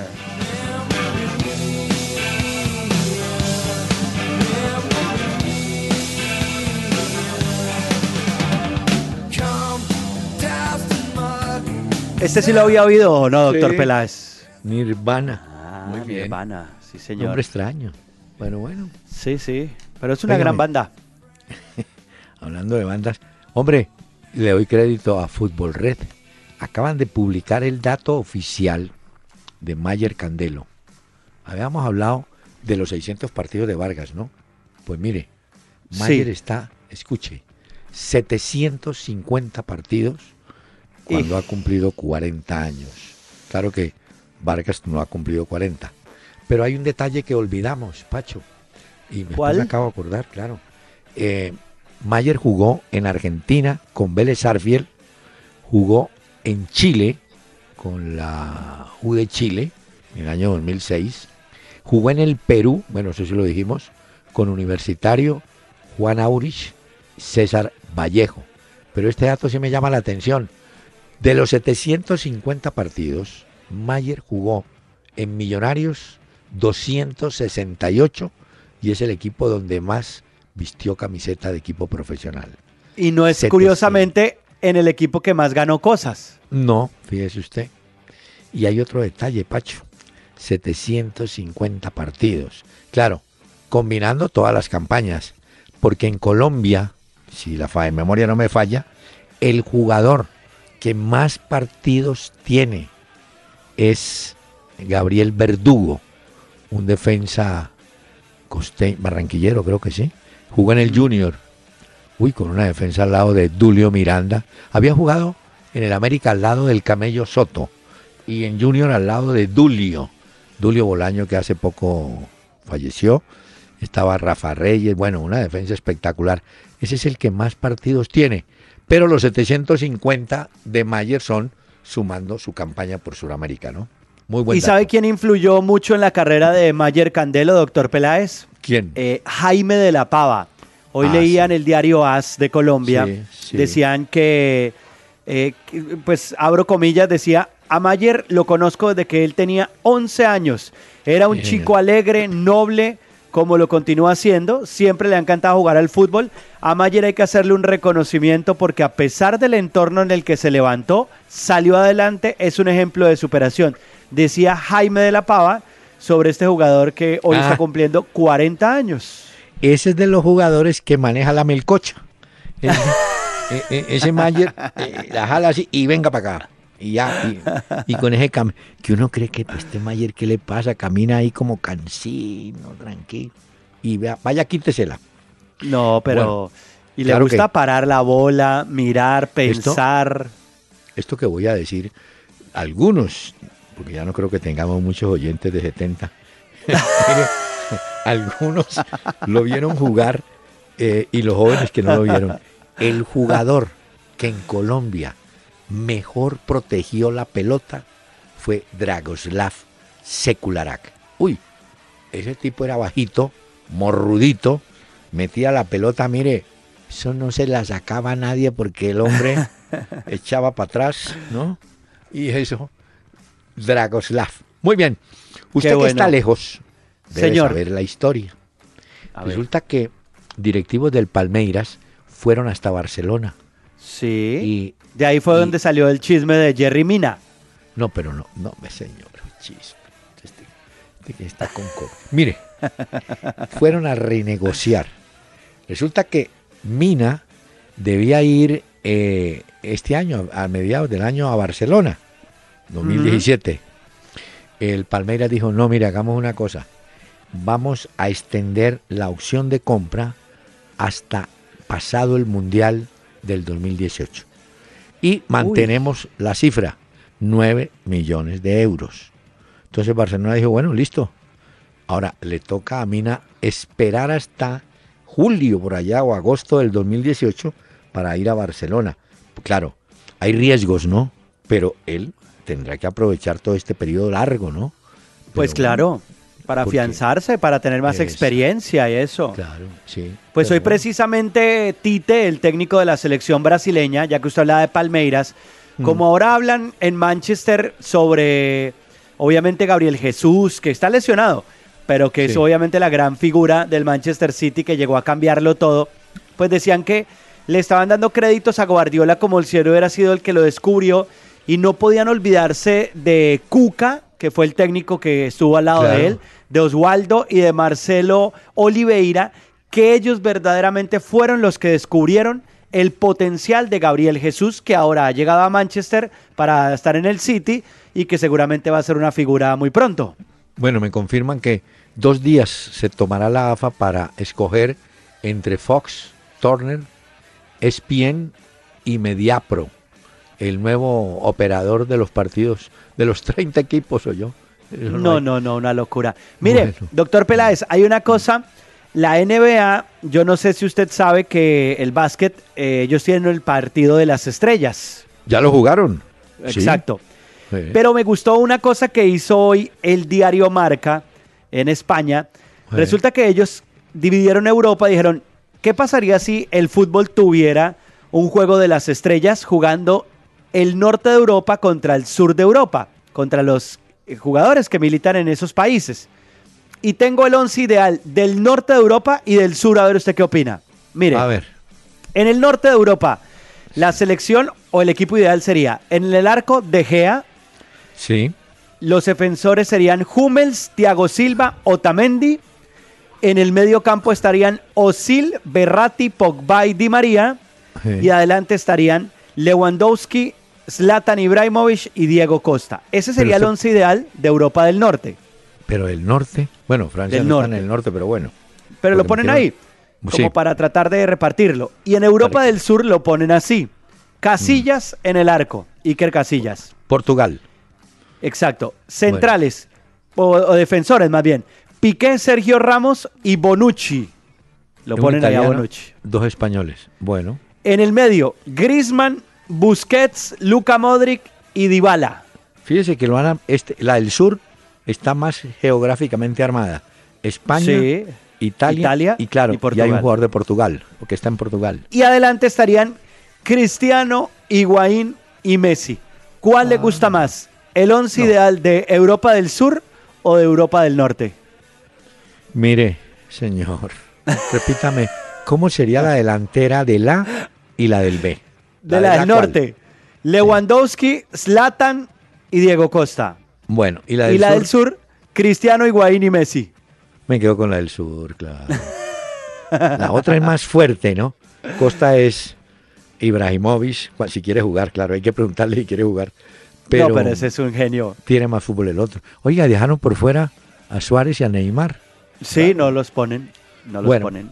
Este sí lo había oído, ¿o ¿no, doctor Sí. Peláez? Nirvana. Ah, Muy bien. Nirvana, sí, señor. Nombre extraño. Bueno, bueno. Sí, sí. Pero es una gran banda. Hablando de bandas, hombre, le doy crédito a Fútbol Red. Acaban de publicar el dato oficial de Mayer Candelo. Habíamos hablado de los 600 partidos de Vargas, ¿no? Pues mire, Mayer Sí. está, escuche, 750 partidos cuando Y- ha cumplido 40 años. Claro que Vargas no ha cumplido 40. Pero hay un detalle que olvidamos, Pacho. Y me acabo de acordar, claro. Eh, Mayer jugó en Argentina con Vélez Arfiel, jugó en Chile con la U de Chile en el año 2006, jugó en el Perú, bueno, eso sí lo dijimos, con Universitario, Juan Aurich, César Vallejo. Pero este dato sí me llama la atención. De los 750 partidos, Mayer jugó en Millonarios 268 y es el equipo donde más vistió camiseta de equipo profesional. Y no es 700. curiosamente en el equipo que más ganó cosas. No, fíjese usted. Y hay otro detalle, Pacho. 750 partidos. Claro, combinando todas las campañas. Porque en Colombia, si la fa- memoria no me falla, el jugador que más partidos tiene es Gabriel Verdugo, un defensa coste barranquillero, creo que sí. Jugó en el Junior. Uy, con una defensa al lado de Dulio Miranda. Había jugado en el América al lado del Camello Soto y en Junior al lado de Dulio. Dulio Bolaño que hace poco falleció. Estaba Rafa Reyes, bueno, una defensa espectacular. Ese es el que más partidos tiene. Pero los 750 de Mayer son sumando su campaña por Sudamérica, ¿no? Muy buen ¿Y sabe quién influyó mucho en la carrera de Mayer Candelo, doctor Peláez? ¿Quién? Eh, Jaime de la Pava. Hoy Ah, leía sí. en el diario AS de Colombia, Sí, sí. decían que, eh, que, pues abro comillas, decía, a Mayer lo conozco desde que él tenía 11 años. Era un chico alegre, noble, como lo continúa haciendo. Siempre le ha encantado jugar al fútbol. A Mayer hay que hacerle un reconocimiento porque a pesar del entorno en el que se levantó, salió adelante, es un ejemplo de superación. Decía Jaime de la Pava sobre este jugador que hoy Ah. está cumpliendo 40 años. Ese es de los jugadores que maneja la melcocha. Ese, e- e- ese Mayer eh, la jala así y venga para acá. Y ya, y, y con ese cam que uno cree que pues, este Mayer, ¿qué le pasa? Camina ahí como cansino, tranquilo. Y vea, vaya, quítesela. No, pero... Bueno, y le claro gusta que- parar la bola, mirar, Esto- pensar. Esto que voy a decir, algunos, porque ya no creo que tengamos muchos oyentes de 70, mire, algunos lo vieron jugar eh, y los jóvenes que no lo vieron. El jugador que en Colombia mejor protegió la pelota fue Dragoslav Sekularak. Uy, ese tipo era bajito, morrudito, metía la pelota, mire, eso no se la sacaba nadie porque el hombre echaba para atrás, ¿no? Y eso, Dragoslav. Muy bien, usted que está lejos debe Señor. saber la historia. A ver. Resulta que directivos del Palmeiras fueron hasta Barcelona Sí. y de ahí fue y- donde salió el chisme de Jerry Mina. No, pero no, no, señor, chis, este, este que está con co- Mire, fueron a renegociar. Resulta que Mina debía ir eh, este año, a mediados del año, a Barcelona, 2017. El Palmeiras dijo, no, mire, hagamos una cosa. Vamos a extender la opción de compra hasta pasado el Mundial del 2018 y mantenemos la cifra, 9 millones de euros. Entonces Barcelona dijo, bueno, listo. Ahora le toca a Mina esperar hasta julio por allá o agosto del 2018 para ir a Barcelona. Claro, hay riesgos, ¿no? Pero él tendrá que aprovechar todo este periodo largo, ¿no? Pues claro, para afianzarse, para tener más experiencia y eso. Claro, sí. Pues hoy bueno. precisamente Tite, el técnico de la selección brasileña, ya que usted hablaba de Palmeiras, Mm. como ahora hablan en Manchester sobre, obviamente, Gabriel Jesús, que está lesionado, pero que es obviamente la gran figura del Manchester City que llegó a cambiarlo todo, pues decían que le estaban dando créditos a Guardiola como si él hubiera sido el que lo descubrió y no podían olvidarse de Cuca, que fue el técnico que estuvo al lado Claro. de él, de Oswaldo y de Marcelo Oliveira, que ellos verdaderamente fueron los que descubrieron el potencial de Gabriel Jesús, que ahora ha llegado a Manchester para estar en el City y que seguramente va a ser una figura muy pronto. Bueno, me confirman que dos días se tomará la AFA para escoger entre Fox, Turner, ESPN y Mediapro, el nuevo operador de los partidos de los 30 equipos o yo. No, no, no, una locura. Mire, Bueno. doctor Peláez, hay una cosa, la NBA, yo no sé si usted sabe que el básquet, eh, ellos tienen el partido de las estrellas. ¿Ya lo jugaron? Sí. Exacto. Sí. Pero me gustó una cosa que hizo hoy el diario Marca en España. Sí. Resulta que ellos dividieron Europa y dijeron, ¿qué pasaría si el fútbol tuviera un juego de las estrellas jugando el norte de Europa contra el sur de Europa, contra los eh, jugadores que militan en esos países? Y tengo el once ideal del norte de Europa y del sur. A ver usted qué opina. Mire, A ver, en el norte de Europa, la selección o el equipo ideal sería en el arco De Gea, sí, los defensores serían Hummels, Thiago Silva, Otamendi. En el medio campo estarían Osil, Berratti, Pogba y Di María. Sí. Y adelante estarían Lewandowski, Zlatan Ibrahimovic y Diego Costa. Ese sería el once ideal de Europa del Norte. pero el norte, bueno, Francia Del no está en el norte, pero bueno. Pero lo ponen ahí, como Sí. para tratar de repartirlo. Y en Europa del Sur lo ponen así. Mm. Casillas en el arco. Iker Casillas. Portugal, Exacto. Centrales o, o defensores más bien. Piqué, Sergio Ramos y Bonucci. Lo ponen ahí a italiano, Bonucci. dos españoles. Bueno, En el medio, Griezmann, Busquets, Luka Modric y Dybala. fíjese que lo van a, este, la del sur está más geográficamente armada. España, Sí. Italia, Italia y claro, y y, hay un jugador de Portugal, porque está en Portugal. Y adelante estarían Cristiano, Higuaín y Messi. ¿Cuál Ah. le gusta más? ¿El once ideal de Europa del Sur o de Europa del Norte? Mire, señor, repítame, ¿cómo sería la delantera de la y la del B? De la, del? Norte. Lewandowski, Zlatan y Diego Costa. Bueno, y la del y la sur. del Sur, Cristiano, Higuaín y Messi. Me quedo con la del sur, claro. La otra es más fuerte, ¿no? Costa es Ibrahimovic, si quiere jugar, claro, hay que preguntarle si quiere jugar. Pero, no, pero ese es un genio. tiene más fútbol el otro. Oiga, dejaron por fuera a Suárez y a Neymar. Sí, no los ponen. No los Bueno. ponen.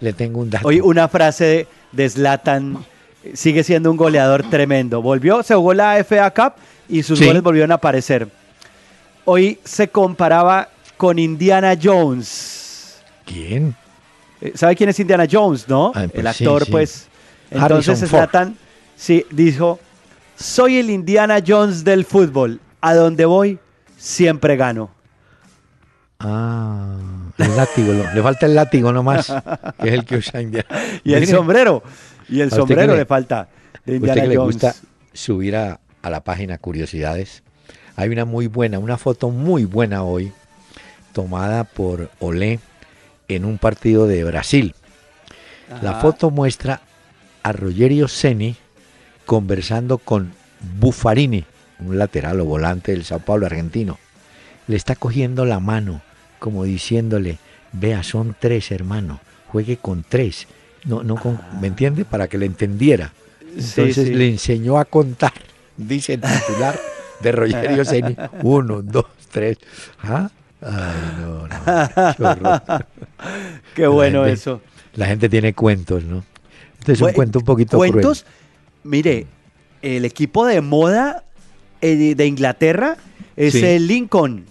Le tengo un dato. Hoy una frase de, de Zlatan sigue siendo un goleador tremendo. Volvió, se jugó la FA Cup y sus Sí. goles volvieron a aparecer. Hoy se comparaba con Indiana Jones. ¿Quién? Eh, ¿Sabe quién es Indiana Jones, no? Ah, pues El actor, sí, sí. pues. Entonces. Zlatan sí, dijo, soy el Indiana Jones del fútbol. A donde voy, siempre gano. Ah, el látigo. le falta el látigo nomás, que es el que usa Indiana. Y el sombrero. Y el sombrero le- le falta de Usted que le gusta subir a, a la página Curiosidades, hay una muy buena, una foto muy buena hoy, tomada por Olé en un partido de Brasil. La foto muestra a Rogerio Ceni conversando con Buffarini, un lateral o volante del Sao Paulo argentino. Le está cogiendo la mano, como diciéndole, vea, son tres, hermano, juegue con tres. No, no ¿Me entiende? Para que le entendiera. Entonces sí. le enseñó a contar, dice el titular de Rogerio Ceni, uno, dos, tres. ¿Ah? Ay, no, no, qué La bueno gente- eso. La gente tiene cuentos, ¿no? Este es un cuento un poquito Cuentos, mire, el equipo de moda eh, de Inglaterra es Sí. el Lincoln.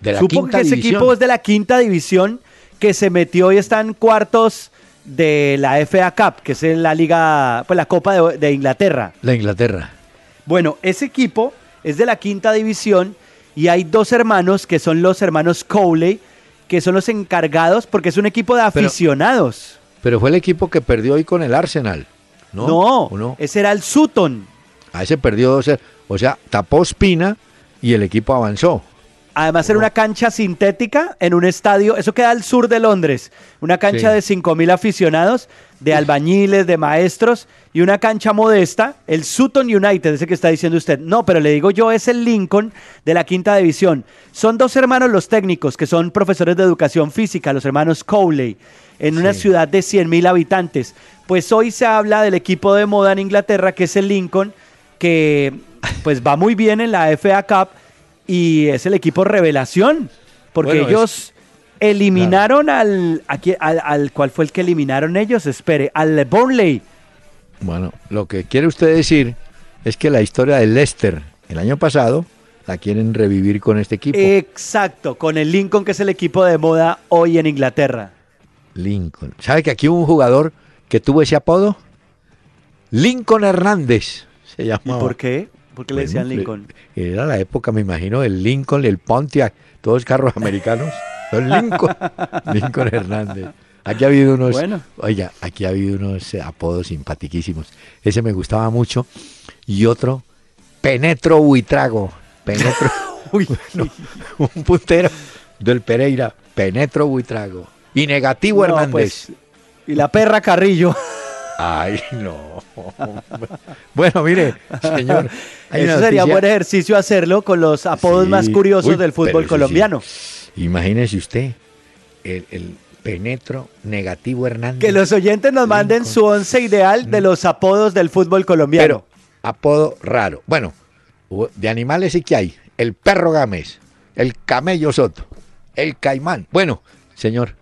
De la Supongo quinta que ese división. equipo es de la quinta división que se metió y está en cuartos de la FA Cup, que es la liga, pues la Copa de, de Inglaterra. La Inglaterra. Bueno, ese equipo es de la quinta división y hay dos hermanos que son los hermanos Cowley, que son los encargados porque es un equipo de aficionados. Pero fue el equipo que perdió hoy con el Arsenal. No, No, ese era el Sutton. A ese perdió dos. O sea, tapó Espina y el equipo avanzó. Además era una cancha sintética en un estadio, eso queda al sur de Londres, una cancha Sí. de 5.000 aficionados, de albañiles, de maestros y una cancha modesta, el Sutton United, ese que está diciendo usted. No, pero le digo yo, es el Lincoln de la quinta división. Son dos hermanos los técnicos que son profesores de educación física, los hermanos Cowley, en una Sí. ciudad de 100.000 habitantes. Pues hoy se habla del equipo de moda en Inglaterra, que es el Lincoln, que pues va muy bien en la FA Cup y es el equipo revelación, porque Bueno, es- ellos eliminaron al, aquí- al, al- ¿Cuál fue el que eliminaron ellos? Espere, al Burnley. Bueno, lo que quiere usted decir es que la historia del Leicester el año pasado la quieren revivir con este equipo. Exacto, con el Lincoln, que es el equipo de moda hoy en Inglaterra. Lincoln. ¿Sabe que aquí hubo un jugador que tuvo ese apodo? Lincoln Hernández. Se ¿Y llamaba. por qué? ¿Por qué le decían Lincoln? Era la época, me imagino, del Lincoln, el Pontiac, todos carros americanos. Son Lincoln. Lincoln Hernández. Aquí ha habido unos, Bueno. oiga, aquí ha habido unos apodos simpatiquísimos. Ese me gustaba mucho. Y otro, Penetro Buitrago. Penetro, Uy, un puntero del Pereira. Penetro Buitrago. Y Negativo no, Hernández. pues, y la perra Carrillo. Ay, no. Bueno, mire, señor. Eso sería buen ejercicio hacerlo con los apodos Sí. más curiosos Uy, del fútbol colombiano. sí. Imagínese usted, el, el penetro negativo Hernández. Que los oyentes nos manden Lincoln. su once ideal de los apodos del fútbol colombiano. Pero, apodo raro. Bueno, de animales sí que hay. El perro Gámez, el camello Soto, el caimán. Bueno, señor,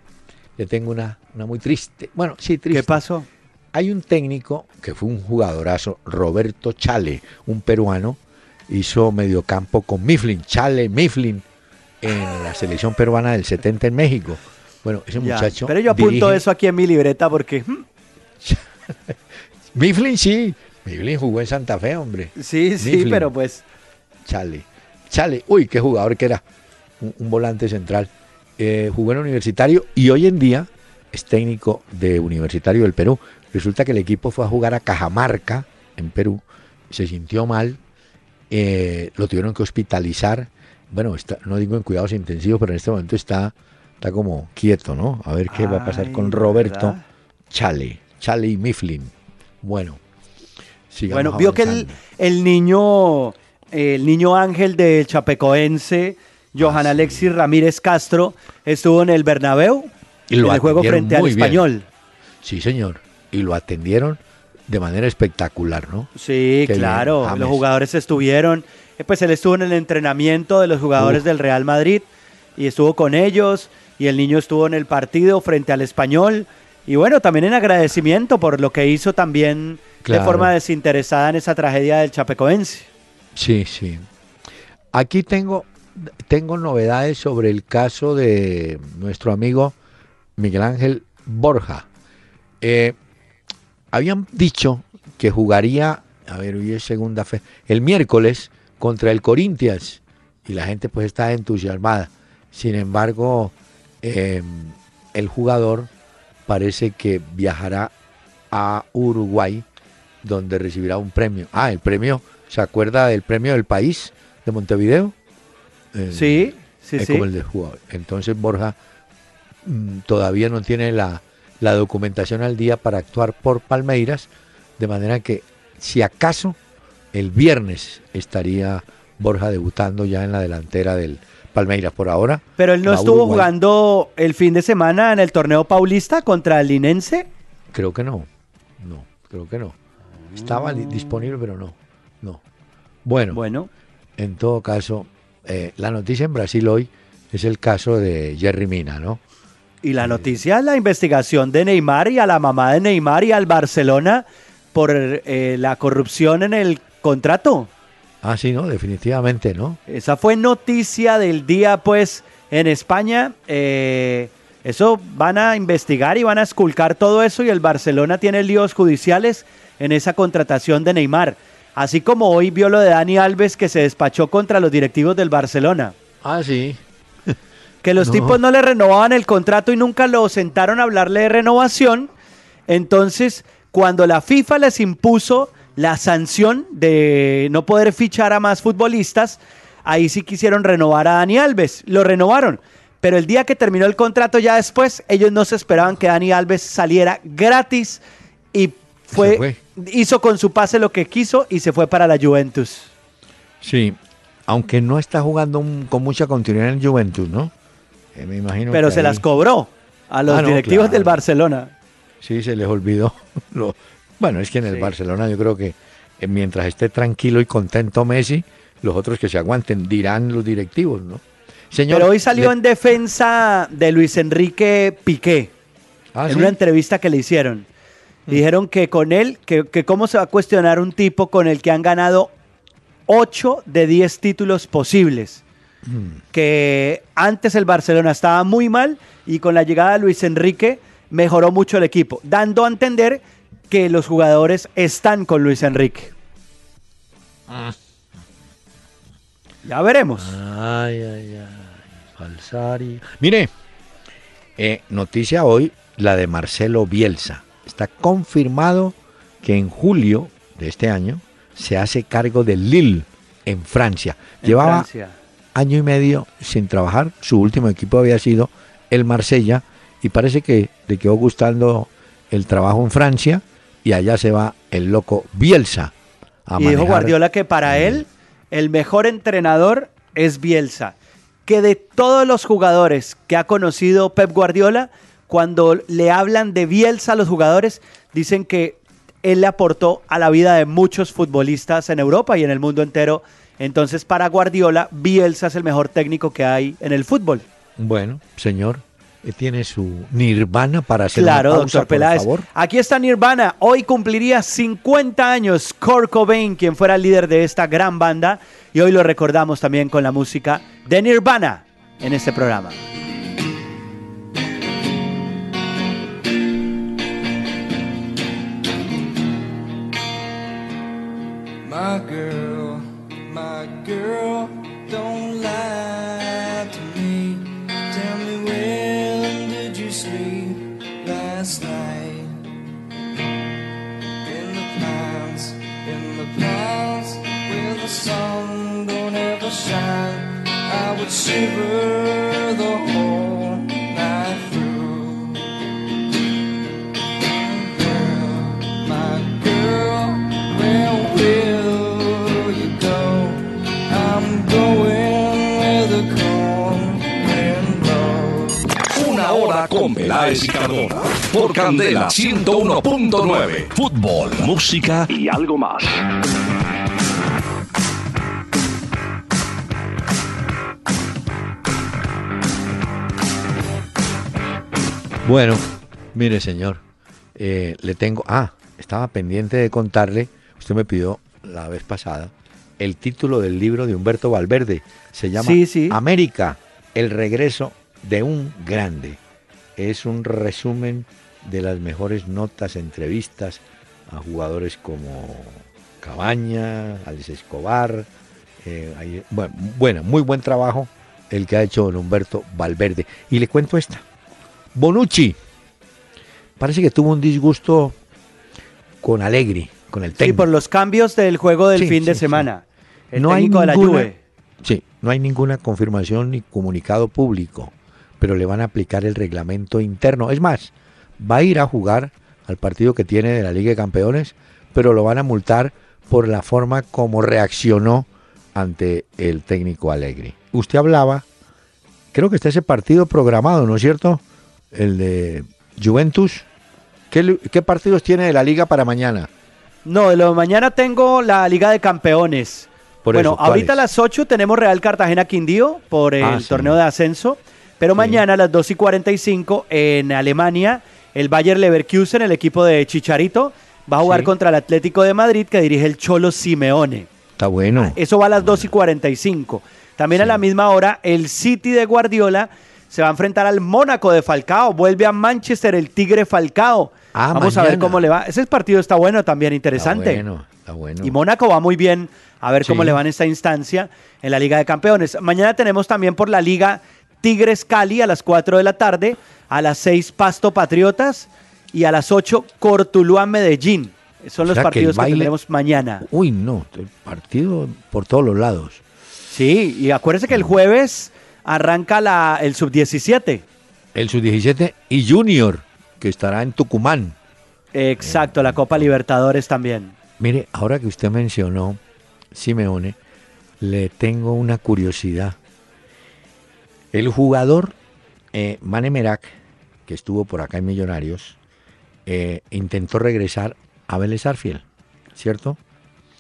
le tengo una, una muy triste. Bueno, sí, triste. ¿Qué pasó? Hay un técnico que fue un jugadorazo, Roberto Chale, un peruano, hizo mediocampo con Mifflin, Chale Mifflin, en la selección peruana del 70 en México. Bueno, ese Ya, muchacho. Pero yo apunto dirige- eso aquí en mi libreta porque hmm, Mifflin sí, Mifflin jugó en Santa Fe, hombre. sí, sí, pero pues Chale. Chale, uy, qué jugador que era. Un, un volante central. Eh, jugó en Universitario y hoy en día es técnico de Universitario del Perú. Resulta que el equipo fue a jugar a Cajamarca, en Perú. Se sintió mal. eh, lo tuvieron que hospitalizar. Bueno, está, no digo en cuidados intensivos, pero en este momento está, está como quieto, ¿no? A ver qué va a pasar con Roberto ¿verdad? Chale. Chale y Mifflin. Bueno. sigamos bueno, vio que el, el niño el niño ángel del Chapecoense, Johan Ah. Alexis Ramírez Castro, estuvo en el Bernabéu Y lo en el juego frente al bien. Español. Sí, señor. Y lo atendieron de manera espectacular, ¿no? Sí, Qué claro. bien. Los jugadores estuvieron, eh, pues él estuvo en el entrenamiento de los jugadores del Real Madrid y estuvo con ellos y el niño estuvo en el partido frente al español y bueno, también en agradecimiento por lo que hizo también Claro. de forma desinteresada en esa tragedia del Chapecoense. Sí, sí. Aquí tengo, tengo novedades sobre el caso de nuestro amigo Miguel Ángel Borja. Eh, habían dicho que jugaría, a ver, hoy es segunda fe, el miércoles contra el Corinthians y la gente pues está entusiasmada. Sin embargo, eh, el jugador parece que viajará a Uruguay donde recibirá un premio. Ah, el premio, ¿se acuerda del premio del país de Montevideo? Eh, Sí, sí, es sí. como el del jugador. Entonces Borja mm, todavía no tiene la, la documentación al día para actuar por Palmeiras, de manera que si acaso el viernes estaría Borja debutando ya en la delantera del Palmeiras. Por ahora, Pero él no estuvo Uruguay. jugando el fin de semana en el torneo paulista contra el Linense. Creo que no. No, creo que no. Estaba di- disponible, pero no. No. Bueno, Bueno, en todo caso, eh, la noticia en Brasil hoy es el caso de Jerry Mina, ¿no? Y la noticia es la investigación de Neymar y a la mamá de Neymar y al Barcelona por eh, la corrupción en el contrato. Ah, sí, no, definitivamente, ¿no? Esa fue noticia del día, pues, en España. Eh, eso van a investigar y van a esculcar todo eso y el Barcelona tiene líos judiciales en esa contratación de Neymar. Así como hoy vio lo de Dani Alves que se despachó contra los directivos del Barcelona. Ah, sí. Que los No. tipos no le renovaban el contrato y nunca lo sentaron a hablarle de renovación. Entonces, cuando la FIFA les impuso la sanción de no poder fichar a más futbolistas, ahí sí quisieron renovar a Dani Alves. Lo renovaron. Pero el día que terminó el contrato ya después, ellos no se esperaban que Dani Alves saliera gratis y fue, fue. hizo con su pase lo que quiso y se fue para la Juventus. Sí, aunque no está jugando con mucha continuidad en Juventus, ¿no? Eh, me imagino Pero que se ahí- las cobró a los Ah, no, directivos claro. del Barcelona. Sí, se les olvidó. Lo- Bueno, es que en el Sí. Barcelona yo creo que eh, mientras esté tranquilo y contento Messi, los otros que se aguanten dirán los directivos, ¿no? Señor, Pero hoy salió le- en defensa de Luis Enrique Piqué, Ah, en ¿sí? una entrevista que le hicieron. Y dijeron que con él, que, que cómo se va a cuestionar un tipo con el que han ganado 8 de 10 títulos posibles. Que antes el Barcelona estaba muy mal y con la llegada de Luis Enrique mejoró mucho el equipo, dando a entender que los jugadores están con Luis Enrique. Ah. Ya veremos. Ay, ay, ay. Falsari. Mire, eh, noticia hoy, la de Marcelo Bielsa. Está confirmado que en julio de este año se hace cargo de Lille en Francia. En Llevaba Francia. Año y medio sin trabajar. Su último equipo había sido el Marsella y parece que le quedó gustando el trabajo en Francia y allá se va el loco Bielsa. A y dijo Guardiola que para él el mejor entrenador es Bielsa. Que de todos los jugadores que ha conocido Pep Guardiola, cuando le hablan de Bielsa a los jugadores, dicen que él le aportó a la vida de muchos futbolistas en Europa y en el mundo entero. Entonces, para Guardiola, Bielsa es el mejor técnico que hay en el fútbol. Bueno, señor, eh, tiene su nirvana para hacer Claro, una pausa, doctor por Peláez. favor. Aquí está Nirvana. Hoy cumpliría 50 años Kurt Cobain, quien fuera el líder de esta gran banda. Y hoy lo recordamos también con la música de Nirvana en este programa. My girl, I would shiver the whole night through. My girl, where will you go? I'm going where the cold. Una hora con Peláez. Por Candela 101.9. Fútbol, música y algo más. Bueno, mire señor, eh, le tengo, ah, estaba pendiente de contarle, usted me pidió la vez pasada, el título del libro de Humberto Valverde, se llama Sí, sí. América, el regreso de un grande. Es un resumen de las mejores notas, entrevistas a jugadores como Cabaña, Alex Escobar. eh, bueno, bueno, muy buen trabajo el que ha hecho don Humberto Valverde. Y le cuento esta. Bonucci. Parece que tuvo un disgusto con Allegri, con el Sí, técnico. por los cambios del juego del Sí, fin de sí, semana. El No hay técnico de la ninguna- Juve. Sí, no hay ninguna confirmación ni comunicado público, pero le van a aplicar el reglamento interno. Es más, va a ir a jugar al partido que tiene de la Liga de Campeones, pero lo van a multar por la forma como reaccionó ante el técnico Allegri. Usted hablaba, creo que está ese partido programado, ¿no es cierto? El de Juventus. ¿Qué, partidos tiene de la Liga para mañana? No, de lo de mañana tengo la Liga de Campeones. Por bueno, ahorita a las 8 tenemos Real Cartagena Quindío por el Ah, sí. torneo de ascenso. Pero Sí. mañana a las 2 y 45 en Alemania, el Bayer Leverkusen, el equipo de Chicharito, va a jugar Sí. contra el Atlético de Madrid que dirige el Cholo Simeone. Está bueno. Eso va a las 2 y 45. También a la misma hora, el City de Guardiola se va a enfrentar al Mónaco de Falcao. Vuelve a Manchester el Tigre Falcao. Ah, Vamos a ver cómo le va. Ese partido está bueno también, interesante. Está bueno, está bueno. Y Mónaco va muy bien. A ver cómo le va en esta instancia en la Liga de Campeones. Mañana tenemos también por la Liga Tigres Cali a las 4 de la tarde. A las 6 Pasto Patriotas. Y a las 8 Cortuluá Medellín. Son O los que partidos que, baile- tendremos mañana. Uy, no, el partido por todos los lados. Sí, y acuérdese que el jueves arranca la, el sub-17. El sub-17 y Junior, que estará en Tucumán. Exacto, la Copa Libertadores también. Mire, ahora que usted mencionó Simeone, le tengo una curiosidad. El jugador eh, Mane Merak, que estuvo por acá en Millonarios, eh, intentó regresar a Vélez Arfiel, ¿cierto?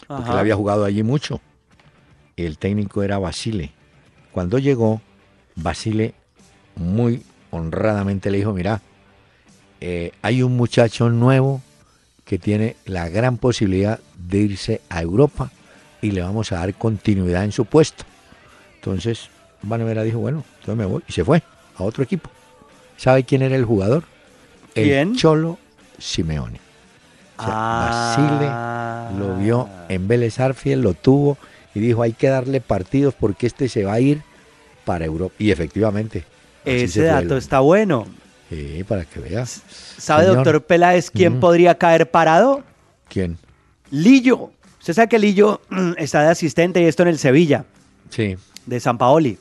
porque Ajá. él había jugado allí mucho. El técnico era Basile. Cuando llegó, Basile muy honradamente le dijo, mira, eh, hay un muchacho nuevo que tiene la gran posibilidad de irse a Europa y le vamos a dar continuidad en su puesto. Entonces, Vanevera dijo, bueno, entonces me voy y se fue a otro equipo. ¿Sabe quién era el jugador? El ¿Quién? Cholo Simeone. O sea, Ah. Basile lo vio en Vélez Arfiel, lo tuvo y dijo hay que darle partidos porque este se va a ir para Europa. Y efectivamente. Ese dato el- está bueno. Sí, para que veas. ¿Sabe, Señor. doctor Peláez, quién Mm. podría caer parado? ¿Quién? Lillo. Usted sabe que Lillo mm, está de asistente y esto en el Sevilla, Sí. de San Paoli.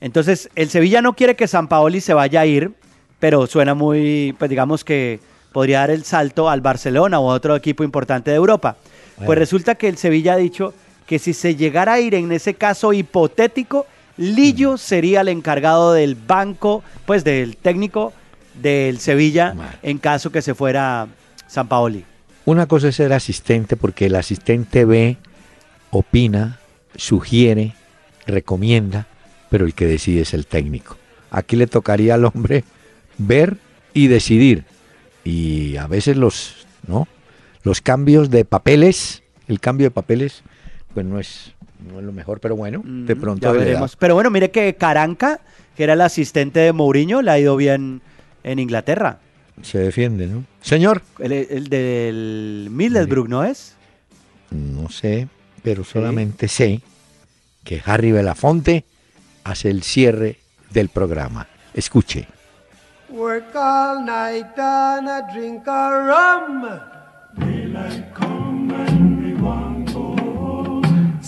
Entonces, el Sevilla no quiere que San Paoli se vaya a ir, pero suena muy, pues digamos que podría dar el salto al Barcelona o a otro equipo importante de Europa. Pues resulta que el Sevilla ha dicho que si se llegara a ir en ese caso hipotético, Lillo sería el encargado del banco, pues del técnico del Sevilla en caso que se fuera San Paoli. Una cosa es ser asistente porque el asistente ve, opina, sugiere, recomienda, pero el que decide es el técnico. Aquí le tocaría al hombre ver y decidir. Y a veces los, ¿no? Los cambios de papeles, el cambio de papeles, pues no es, no es lo mejor, pero bueno, de pronto veremos. Pero bueno, mire que Caranca, que era el asistente de Mourinho, le ha ido bien en Inglaterra. se defiende, ¿no? Señor, El, el del Middlesbrough, ¿no es? no sé, pero solamente sé que Harry Belafonte hace el cierre del programa. Escuche. Work all night and a drink a rum.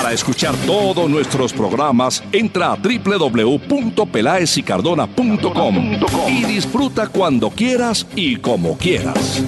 Para escuchar todos nuestros programas, entra a www.pelaesicardona.com y disfruta cuando quieras y como quieras.